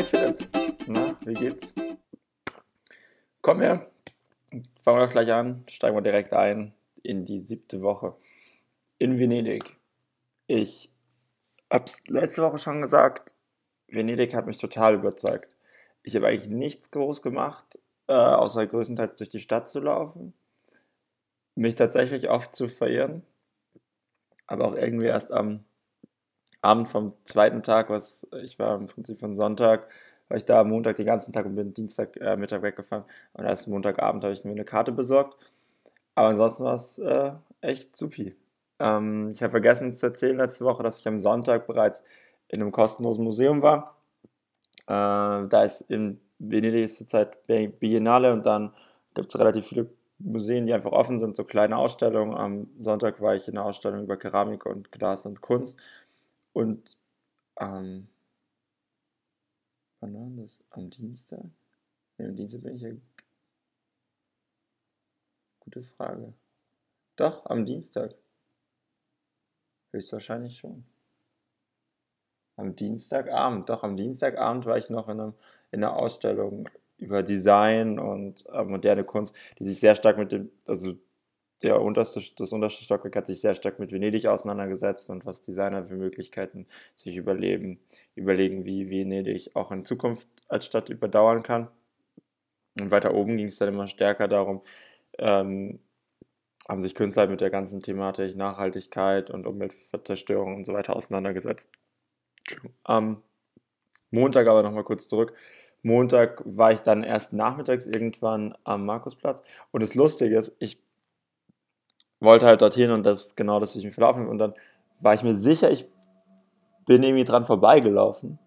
Hi Philipp, na, wie geht's? Komm her, fangen wir gleich an, steigen wir direkt ein in die siebte Woche in Venedig. Ich hab's letzte Woche schon gesagt, Venedig hat mich total überzeugt. Ich habe eigentlich nichts groß gemacht, äh, außer größtenteils durch die Stadt zu laufen, mich tatsächlich oft zu verirren, aber auch irgendwie erst am Abend vom zweiten Tag, was ich war im Prinzip von Sonntag, war ich da am Montag den ganzen Tag und bin Dienstag äh, Mittag weggefahren und erst Montagabend habe ich mir eine Karte besorgt. Aber ansonsten war es äh, echt supi. Ähm, ich habe vergessen zu erzählen letzte Woche, dass ich am Sonntag bereits in einem kostenlosen Museum war. Äh, da ist in Venedig zurzeit Biennale und dann gibt es relativ viele Museen, die einfach offen sind, so kleine Ausstellungen. Am Sonntag war ich in einer Ausstellung über Keramik und Glas und Kunst. Und ähm, wann war das? Am Dienstag? Nee, am Dienstag bin ich ja. Gute Frage. Doch, am Dienstag. Höchstwahrscheinlich schon. Am Dienstagabend, doch, am Dienstagabend war ich noch in, einem, in einer Ausstellung über Design und äh, moderne Kunst, die sich sehr stark mit dem, also der unterste, das unterste Stockwerk hat sich sehr stark mit Venedig auseinandergesetzt und was Designer für Möglichkeiten sich überleben, überlegen, wie Venedig auch in Zukunft als Stadt überdauern kann. Und weiter oben ging es dann immer stärker darum, ähm, haben sich Künstler mit der ganzen Thematik Nachhaltigkeit und Umweltzerstörung und so weiter auseinandergesetzt. Am Montag aber nochmal kurz zurück. Montag war ich dann erst nachmittags irgendwann am Markusplatz. Und das Lustige ist, ich wollte halt dorthin und das genau das, ich mich verlaufen und dann war ich mir sicher, ich bin irgendwie dran vorbeigelaufen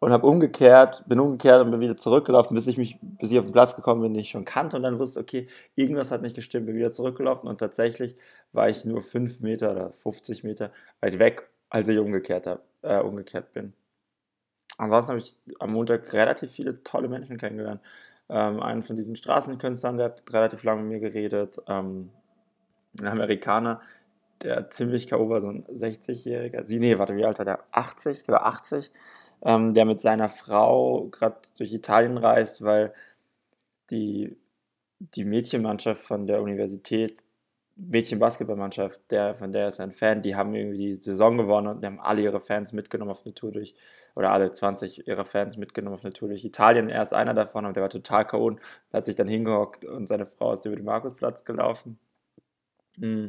und habe umgekehrt, bin umgekehrt und bin wieder zurückgelaufen, bis ich mich, bis ich auf den Platz gekommen bin, den ich schon kannte und dann wusste, okay, irgendwas hat nicht gestimmt, bin wieder zurückgelaufen und tatsächlich war ich nur 5 Meter oder 50 Meter weit weg, als ich umgekehrt, hab, äh, umgekehrt bin. Ansonsten habe ich am Montag relativ viele tolle Menschen kennengelernt. Ähm, einen von diesen Straßenkünstlern, der hat relativ lange mit mir geredet. Ähm, ein Amerikaner, der ziemlich K.O. war, so ein 60-Jähriger. Sie, nee, warte, wie alt war der? 80? Der war 80. Ähm, der mit seiner Frau gerade durch Italien reist, weil die, die Mädchenmannschaft von der Universität, Mädchenbasketballmannschaft, der, von der ist ein Fan, die haben irgendwie die Saison gewonnen und die haben alle ihre Fans mitgenommen auf eine Tour durch, oder alle 20 ihrer Fans mitgenommen auf eine Tour durch Italien. Er ist einer davon und der war total K.O. hat sich dann hingehockt und seine Frau ist über den Markusplatz gelaufen. Hm.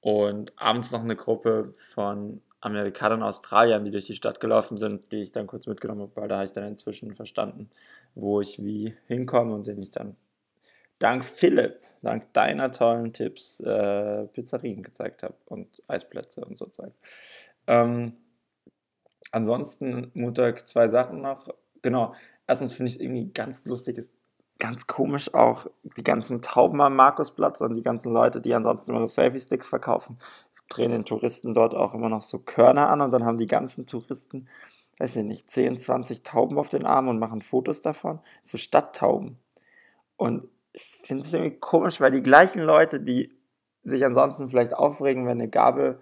Und abends noch eine Gruppe von Amerikanern und Australiern, die durch die Stadt gelaufen sind, die ich dann kurz mitgenommen habe, weil da habe ich dann inzwischen verstanden, wo ich wie hinkomme und den ich dann dank Philipp, dank deiner tollen Tipps äh, Pizzerien gezeigt habe und Eisplätze und so Zeug. Ähm, ansonsten Montag zwei Sachen noch. Genau, erstens finde ich es irgendwie ganz lustig, ist ganz komisch auch die ganzen Tauben am Markusplatz und die ganzen Leute, die ansonsten immer Selfie-Sticks verkaufen, drehen den Touristen dort auch immer noch so Körner an und dann haben die ganzen Touristen, weiß ich nicht, 10, 20 Tauben auf den Armen und machen Fotos davon. So Stadttauben. Und ich finde es irgendwie komisch, weil die gleichen Leute, die sich ansonsten vielleicht aufregen, wenn eine Gabel,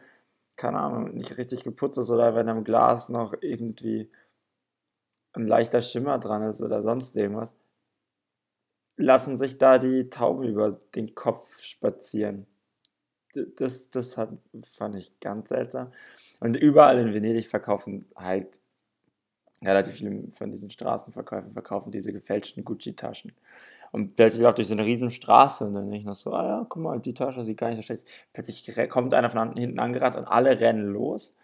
keine Ahnung, nicht richtig geputzt ist oder wenn am Glas noch irgendwie ein leichter Schimmer dran ist oder sonst irgendwas, lassen sich da die Tauben über den Kopf spazieren. Das, das hat, fand ich ganz seltsam. Und überall in Venedig verkaufen halt relativ viele von diesen Straßenverkäufern verkaufen diese gefälschten Gucci-Taschen. Und plötzlich läuft durch so eine riesen Straße und dann denke ich noch so, ah ja, guck mal, die Tasche sieht gar nicht so schlecht aus. Plötzlich kommt einer von hinten angerannt und alle rennen los.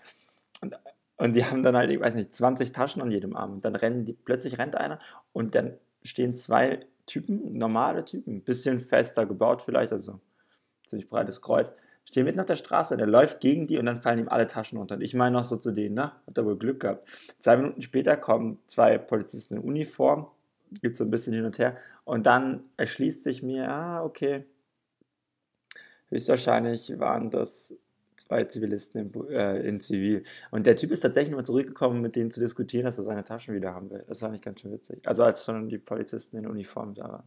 Und, und die haben dann halt, ich weiß nicht, 20 Taschen an jedem Arm. Und dann rennen die, plötzlich rennt einer und dann stehen zwei Typen, normale Typen, bisschen fester gebaut vielleicht, also ziemlich breites Kreuz, stehen mitten auf der Straße, der läuft gegen die und dann fallen ihm alle Taschen runter. Und ich meine noch so zu denen, ne? Hat er wohl Glück gehabt. Zwei Minuten später kommen zwei Polizisten in Uniform, gibt so ein bisschen hin und her und dann erschließt sich mir, ah, okay, höchstwahrscheinlich waren das zwei Zivilisten in, äh, in, Zivil. Und der Typ ist tatsächlich mal zurückgekommen, mit denen zu diskutieren, dass er seine Taschen wieder haben will. Das fand ich ganz schön witzig. Also als schon die Polizisten in Uniform da waren.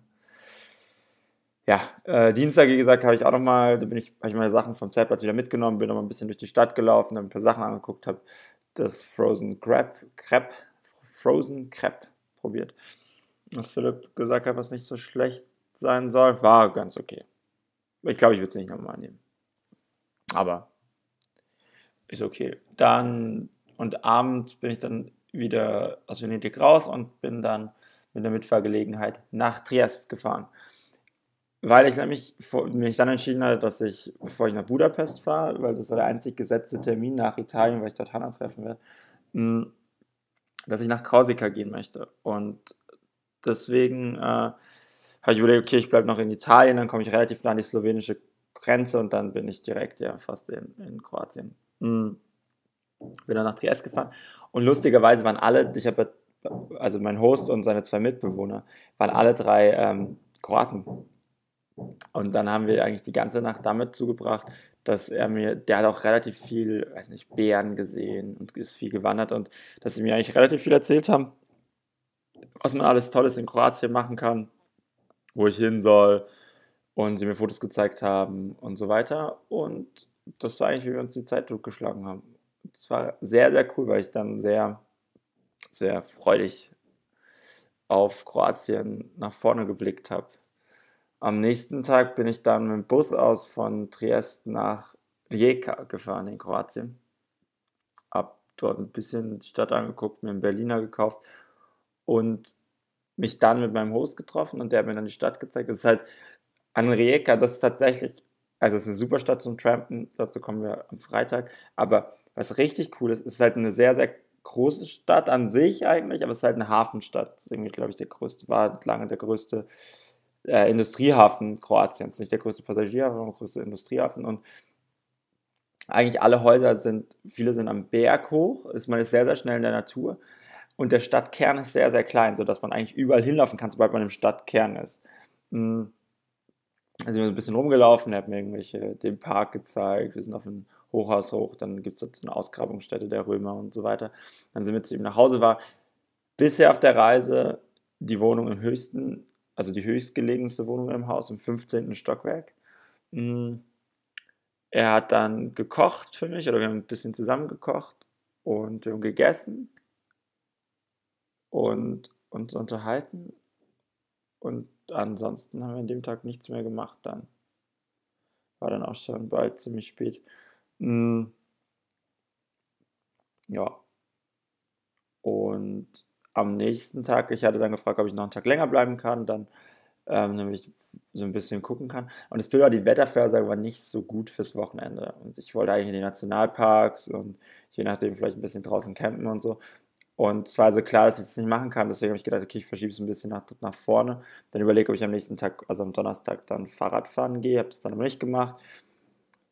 Ja, äh, Dienstag, wie gesagt, habe ich auch nochmal, da bin ich, habe ich meine Sachen vom Zeltplatz wieder mitgenommen, bin nochmal ein bisschen durch die Stadt gelaufen, habe ein paar Sachen angeguckt, habe das Frozen Crab, Crab, Frozen Crepe probiert. Was Philipp gesagt hat, was nicht so schlecht sein soll, war ganz okay. Ich glaube, ich würde es nicht nochmal nehmen. Aber ist okay. Dann und abends bin ich dann wieder aus Venedig raus und bin dann mit der Mitfahrgelegenheit nach Triest gefahren. Weil ich nämlich mich dann entschieden hatte, dass ich, bevor ich nach Budapest fahre, weil das war der einzig gesetzte Termin nach Italien, weil ich dort Hannah treffen werde, hm, dass ich nach Korsika gehen möchte. Und deswegen äh, habe ich überlegt, okay, ich bleibe noch in Italien, dann komme ich relativ nah an die slowenische Grenze und dann bin ich direkt ja fast in, in Kroatien. Mhm. Bin dann nach Triest gefahren und lustigerweise waren alle, ich habe also mein Host und seine zwei Mitbewohner, waren alle drei ähm, Kroaten. Und dann haben wir eigentlich die ganze Nacht damit zugebracht, dass er mir, der hat auch relativ viel, weiß nicht, Bären gesehen und ist viel gewandert und dass sie mir eigentlich relativ viel erzählt haben, was man alles Tolles in Kroatien machen kann, wo ich hin soll und sie mir Fotos gezeigt haben und so weiter. Und das war eigentlich, wie wir uns die Zeit durchgeschlagen haben. Das war sehr, sehr cool, weil ich dann sehr, sehr freudig auf Kroatien nach vorne geblickt habe. Am nächsten Tag bin ich dann mit dem Bus aus von Triest nach Rijeka gefahren in Kroatien. Hab dort ein bisschen die Stadt angeguckt, mir einen Berliner gekauft und mich dann mit meinem Host getroffen und der hat mir dann die Stadt gezeigt. Das ist halt an Rijeka, das ist tatsächlich, also es ist eine super Stadt zum Trampen, dazu kommen wir am Freitag, aber was richtig cool ist, ist halt eine sehr, sehr große Stadt an sich eigentlich, aber es ist halt eine Hafenstadt. Das ist irgendwie, glaube ich, der größte, war lange der größte äh, Industriehafen Kroatiens. Nicht der größte Passagierhafen, sondern der größte Industriehafen. Und eigentlich alle Häuser sind, viele sind am Berg hoch, ist man ist sehr, sehr schnell in der Natur. Und der Stadtkern ist sehr, sehr klein, sodass man eigentlich überall hinlaufen kann, sobald man im Stadtkern ist. Mhm. Also wir sind ein bisschen rumgelaufen, er hat mir irgendwelche den Park gezeigt, wir sind auf einem Hochhaus hoch, dann gibt es eine Ausgrabungsstätte der Römer und so weiter. Dann sind wir zu ihm nach Hause, war bisher auf der Reise die Wohnung im höchsten, also die höchstgelegenste Wohnung im Haus, im 15. Stockwerk. Mm. Er hat dann gekocht für mich, oder wir haben ein bisschen zusammen gekocht und wir haben gegessen und uns unterhalten und ansonsten haben wir an dem Tag nichts mehr gemacht dann. War dann auch schon bald ziemlich spät. Hm. Ja. Und am nächsten Tag, ich hatte dann gefragt, ob ich noch einen Tag länger bleiben kann, dann ähm, nämlich so ein bisschen gucken kann. Und das Bild war, die Wettervorhersage war nicht so gut fürs Wochenende. Und ich wollte eigentlich in die Nationalparks und je nachdem vielleicht ein bisschen draußen campen und so. Und es war also klar, dass ich das nicht machen kann. Deswegen habe ich gedacht, okay, ich verschiebe es ein bisschen nach, nach vorne. Dann überlege, ob ich am nächsten Tag, also am Donnerstag, dann Fahrrad fahren gehe. Habe das dann aber nicht gemacht.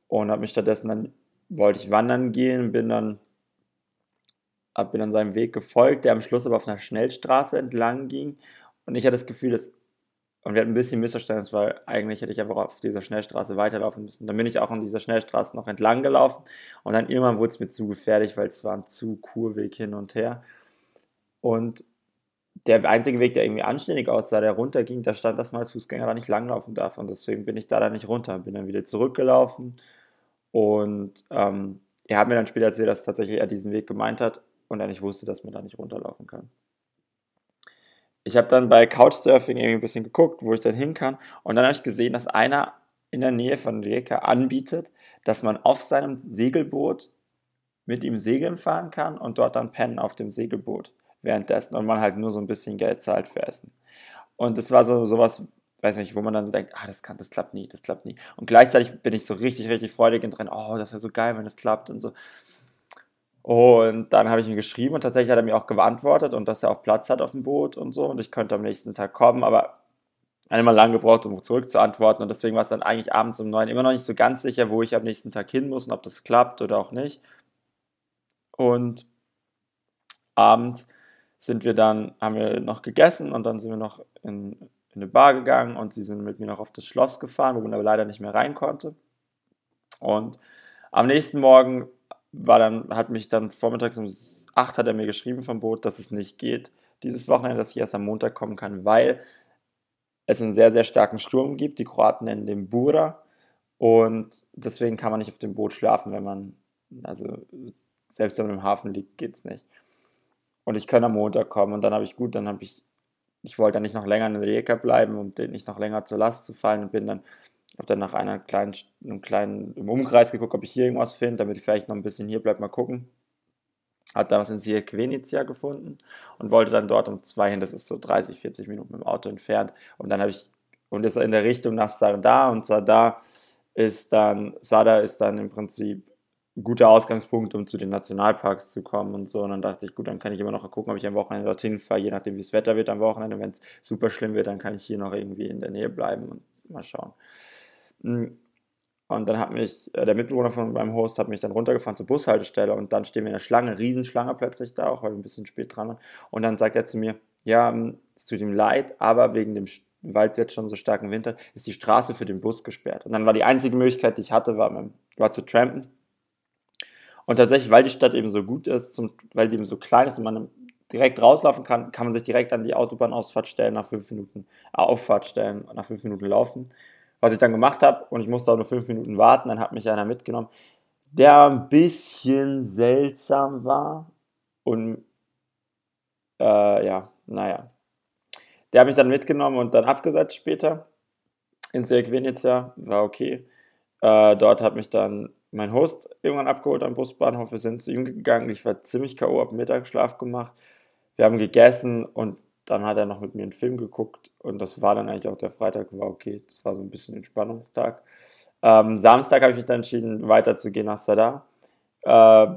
Und habe mich stattdessen dann, wollte ich wandern gehen, bin dann, bin dann seinem Weg gefolgt, der am Schluss aber auf einer Schnellstraße entlang ging. Und ich hatte das Gefühl, dass, und wir hatten ein bisschen Missverständnis, weil eigentlich hätte ich einfach auf dieser Schnellstraße weiterlaufen müssen. Dann bin ich auch an dieser Schnellstraße noch entlang gelaufen. Und dann irgendwann wurde es mir zu gefährlich, weil es war ein zu Kurweg hin und her. Und der einzige Weg, der irgendwie anständig aussah, der runterging, da stand, dass man als Fußgänger da nicht langlaufen darf. Und deswegen bin ich da dann nicht runter. Bin dann wieder zurückgelaufen. Und ähm, er hat mir dann später erzählt, dass tatsächlich er diesen Weg gemeint hat und er nicht wusste, dass man da nicht runterlaufen kann. Ich habe dann bei Couchsurfing irgendwie ein bisschen geguckt, wo ich dann hin kann. Und dann habe ich gesehen, dass einer in der Nähe von Rijeka anbietet, dass man auf seinem Segelboot mit ihm segeln fahren kann und dort dann pennen auf dem Segelboot währenddessen und man halt nur so ein bisschen Geld zahlt für Essen. Und das war so sowas, weiß nicht, wo man dann so denkt, ah, das kann, das klappt nie, das klappt nie. Und gleichzeitig bin ich so richtig, richtig freudig drin, oh, das wäre so geil, wenn das klappt und so. Und dann habe ich ihm geschrieben und tatsächlich hat er mir auch geantwortet und dass er auch Platz hat auf dem Boot und so und ich könnte am nächsten Tag kommen, aber einmal lang gebraucht, um zurückzuantworten und deswegen war es dann eigentlich abends um neun immer noch nicht so ganz sicher, wo ich am nächsten Tag hin muss und ob das klappt oder auch nicht. Und abends sind wir dann, haben wir noch gegessen und dann sind wir noch in, in eine Bar gegangen und sie sind mit mir noch auf das Schloss gefahren, wo man aber leider nicht mehr rein konnte. Und am nächsten Morgen war dann, hat mich dann vormittags um 8 hat er mir geschrieben vom Boot, dass es nicht geht, dieses Wochenende, dass ich erst am Montag kommen kann, weil es einen sehr, sehr starken Sturm gibt. Die Kroaten nennen den Bura. Und deswegen kann man nicht auf dem Boot schlafen, wenn man, also selbst wenn man im Hafen liegt, geht es nicht. und ich kann am Montag kommen. Und dann habe ich gut, dann habe ich, ich wollte dann nicht noch länger in Rijeka bleiben, um den nicht noch länger zur Last zu fallen und bin dann, habe dann nach einer kleinen, einem kleinen, im Umkreis geguckt, ob ich hier irgendwas finde, damit ich vielleicht noch ein bisschen hier bleibe, mal gucken. Hat damals in Sierra gefunden und wollte dann dort um zwei hin, das ist so 30, 40 Minuten mit dem Auto entfernt. Und dann habe ich, und ist in der Richtung nach Sardar und Sardar ist dann, Sada ist dann im Prinzip ein guter Ausgangspunkt, um zu den Nationalparks zu kommen und so. Und dann dachte ich, gut, dann kann ich immer noch gucken, ob ich am Wochenende dorthin fahre, je nachdem, wie das Wetter wird am Wochenende. Wenn es super schlimm wird, dann kann ich hier noch irgendwie in der Nähe bleiben und mal schauen. Hm. Und dann hat mich, äh, der Mitbewohner von meinem Host hat mich dann runtergefahren zur Bushaltestelle und dann stehen wir in der Schlange, Riesenschlange plötzlich da, auch weil wir ein bisschen spät dran waren. Und dann sagt er zu mir, ja, hm, es tut ihm leid, aber wegen dem weil es jetzt schon so starken Winter ist die Straße für den Bus gesperrt. Und dann war die einzige Möglichkeit, die ich hatte, war, war zu trampen. Und tatsächlich, weil die Stadt eben so gut ist, zum, weil die eben so klein ist und man direkt rauslaufen kann, kann man sich direkt an die Autobahnausfahrt stellen, nach fünf Minuten, äh, Auffahrt stellen, nach fünf Minuten laufen. Was ich dann gemacht habe, und ich musste auch nur fünf Minuten warten, dann hat mich einer mitgenommen, der ein bisschen seltsam war und äh, ja, naja, der hat mich dann mitgenommen und dann abgesetzt später in Venetia, war okay. Äh, dort hat mich dann mein Host irgendwann abgeholt am Busbahnhof. Wir sind zu ihm gegangen. Ich war ziemlich K.O., habe Mittagsschlaf gemacht. Wir haben gegessen und dann hat er noch mit mir einen Film geguckt und das war dann eigentlich auch der Freitag, war okay. Das war so ein bisschen Entspannungstag. Ähm, Samstag habe ich mich dann entschieden, weiterzugehen nach Sadar äh,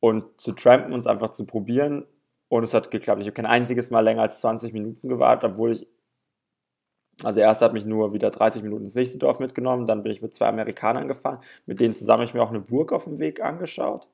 und zu trampen und es einfach zu probieren. Und es hat geklappt. Ich habe kein einziges Mal länger als 20 Minuten gewartet, obwohl ich. Also erst hat mich nur wieder 30 Minuten ins nächste Dorf mitgenommen, dann bin ich mit zwei Amerikanern gefahren, mit denen zusammen habe ich mir auch eine Burg auf dem Weg angeschaut.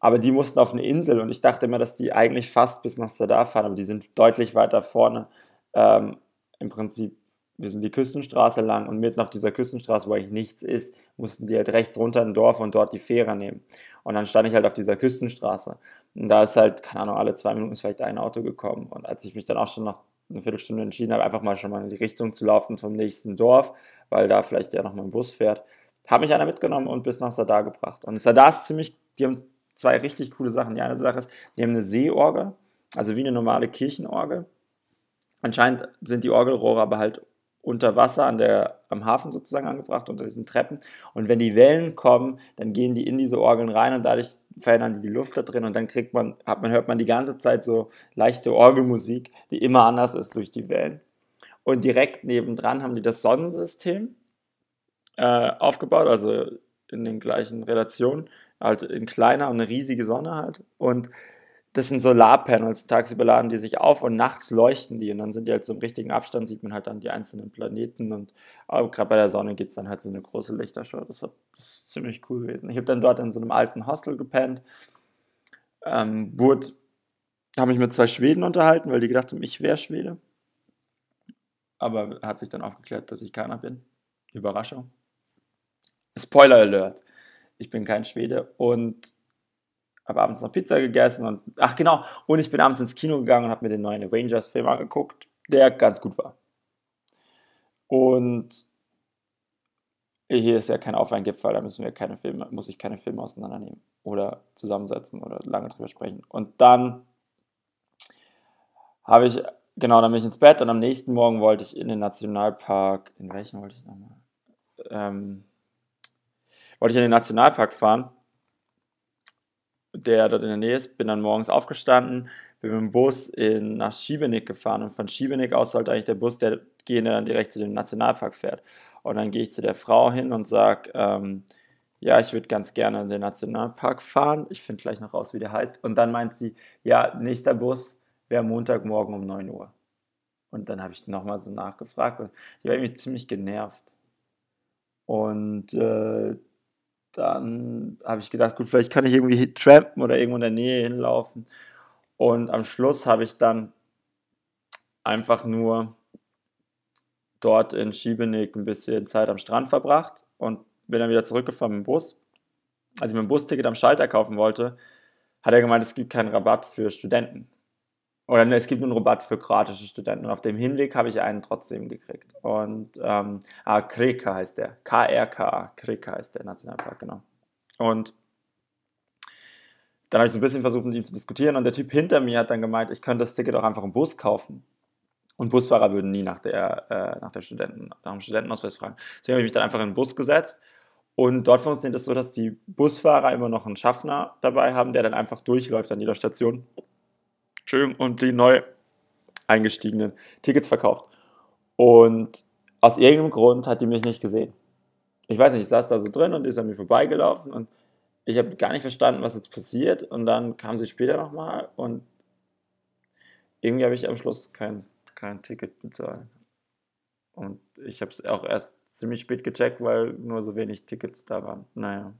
Aber die mussten auf eine Insel und ich dachte immer, dass die eigentlich fast bis nach Sadar fahren, aber die sind deutlich weiter vorne. Ähm, Im Prinzip, wir sind die Küstenstraße lang und mitten auf dieser Küstenstraße, wo eigentlich nichts ist, mussten die halt rechts runter in ein Dorf und dort die Fähre nehmen. Und dann stand ich halt auf dieser Küstenstraße. Und da ist halt, keine Ahnung, alle zwei Minuten ist vielleicht ein Auto gekommen. Und als ich mich dann auch schon nach einer Viertelstunde entschieden habe, einfach mal schon mal in die Richtung zu laufen zum nächsten Dorf, weil da vielleicht ja noch mal ein Bus fährt, hat mich einer mitgenommen und bis nach Sadar gebracht. Und Sadar ist ziemlich, die haben zwei richtig coole Sachen. Die eine Sache ist, die haben eine Seeorgel, also wie eine normale Kirchenorgel. Anscheinend sind die Orgelrohre aber halt unter Wasser an der, am Hafen sozusagen angebracht, unter diesen Treppen. Und wenn die Wellen kommen, dann gehen die in diese Orgeln rein und dadurch verändern die die Luft da drin und dann kriegt man, hat man, hört man die ganze Zeit so leichte Orgelmusik, die immer anders ist durch die Wellen. Und direkt nebendran haben die das Sonnensystem äh, aufgebaut, also in den gleichen Relationen, halt in kleiner und eine riesige Sonne halt. Und das sind Solarpanels, tagsüber laden die sich auf und nachts leuchten die und dann sind die halt so im richtigen Abstand, sieht man halt dann die einzelnen Planeten und gerade bei der Sonne gibt es dann halt so eine große Lichtershow. Das, das ist ziemlich cool gewesen. Ich habe dann dort in so einem alten Hostel gepennt, ähm, wurde, habe mich mit zwei Schweden unterhalten, weil die gedacht haben, ich wäre Schwede. Aber hat sich dann aufgeklärt, dass ich keiner bin. Überraschung. Spoiler Alert. Ich bin kein Schwede und habe abends noch Pizza gegessen und ach genau, und ich bin abends ins Kino gegangen und habe mir den neuen Avengers-Film angeguckt, der ganz gut war. Und hier ist ja kein Aufweingipfel, da müssen wir keine Filme, muss ich keine Filme auseinandernehmen oder zusammensetzen oder lange drüber sprechen. Und dann habe ich, genau, dann bin ich ins Bett und am nächsten Morgen wollte ich in den Nationalpark, in welchen wollte ich nochmal? Ähm, wollte ich in den Nationalpark fahren der dort in der Nähe ist, bin dann morgens aufgestanden, bin mit dem Bus in, nach Schiebenig gefahren und von Schiebenig aus sollte eigentlich der Bus, der gehen, dann direkt zu dem Nationalpark fährt. Und dann gehe ich zu der Frau hin und sage, ähm, ja, ich würde ganz gerne in den Nationalpark fahren. Ich finde gleich noch raus, wie der heißt. Und dann meint sie, ja, nächster Bus wäre Montagmorgen um 9 Uhr. Und dann habe ich nochmal so nachgefragt und die war irgendwie ziemlich genervt. Und äh, dann habe ich gedacht, gut, vielleicht kann ich irgendwie trampen oder irgendwo in der Nähe hinlaufen. Und am Schluss habe ich dann einfach nur dort in Schiebenig ein bisschen Zeit am Strand verbracht und bin dann wieder zurückgefahren mit dem Bus. Als ich mein Busticket am Schalter kaufen wollte, hat er gemeint, es gibt keinen Rabatt für Studenten. Oder ne, es gibt einen Rabatt für kroatische Studenten. Und auf dem Hinweg habe ich einen trotzdem gekriegt. Und ähm, ah, Kreka heißt der. K-R-K-A. Kreka heißt der Nationalpark, genau. Und dann habe ich so ein bisschen versucht, mit ihm zu diskutieren und der Typ hinter mir hat dann gemeint, ich könnte das Ticket auch einfach im Bus kaufen. Und Busfahrer würden nie nach, der, äh, nach, der Studenten, nach dem Studentenausweis fragen. Deswegen habe ich mich dann einfach in den Bus gesetzt. Und dort funktioniert es so, dass die Busfahrer immer noch einen Schaffner dabei haben, der dann einfach durchläuft an jeder Station. Entschuldigung, und die neu eingestiegenen Tickets verkauft. Und aus irgendeinem Grund hat die mich nicht gesehen. Ich weiß nicht, ich saß da so drin und die ist an mir vorbeigelaufen und ich habe gar nicht verstanden, was jetzt passiert. Und dann kam sie später nochmal und irgendwie habe ich am Schluss kein, kein Ticket bezahlt. Und ich habe es auch erst ziemlich spät gecheckt, weil nur so wenig Tickets da waren. Naja,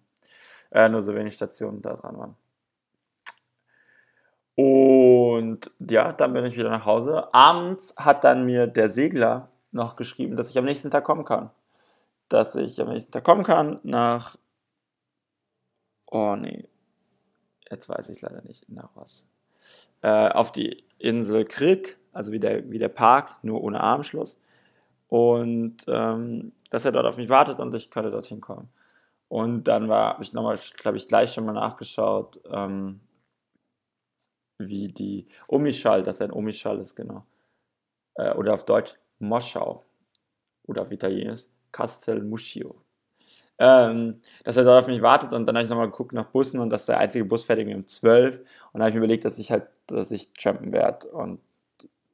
äh, nur so wenig Stationen da dran waren. Und ja, dann bin ich wieder nach Hause. Abends hat dann mir der Segler noch geschrieben, dass ich am nächsten Tag kommen kann. Dass ich am nächsten Tag kommen kann nach. Oh nee. Jetzt weiß ich leider nicht nach was. Äh, auf die Insel Krieg, also wie der, wie der Park, nur ohne Armschluss. Und ähm, dass er dort auf mich wartet und ich könnte dorthin kommen. Und dann habe ich nochmal, glaube ich, gleich schon mal nachgeschaut, ähm, wie die Omischall, dass ein Omischall ist, genau. Äh, oder auf Deutsch Moschau. Oder auf Italienisch Castelmuscio. Ähm, dass er dort auf mich wartet und dann habe ich nochmal geguckt nach Bussen und dass der einzige Bus fertig um 12 und dann habe ich mir überlegt, dass ich halt, dass ich trampen werde und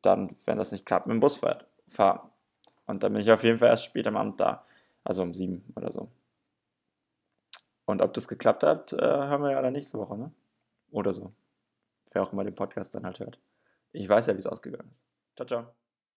dann, wenn das nicht klappt, mit dem Bus fahren. Und dann bin ich auf jeden Fall erst später am Abend da, also um 7 oder so. Und ob das geklappt hat, äh, hören wir ja dann nächste Woche, ne? Oder so wer auch immer den Podcast dann halt hört. Ich weiß ja, wie es ausgegangen ist. Ciao, ciao.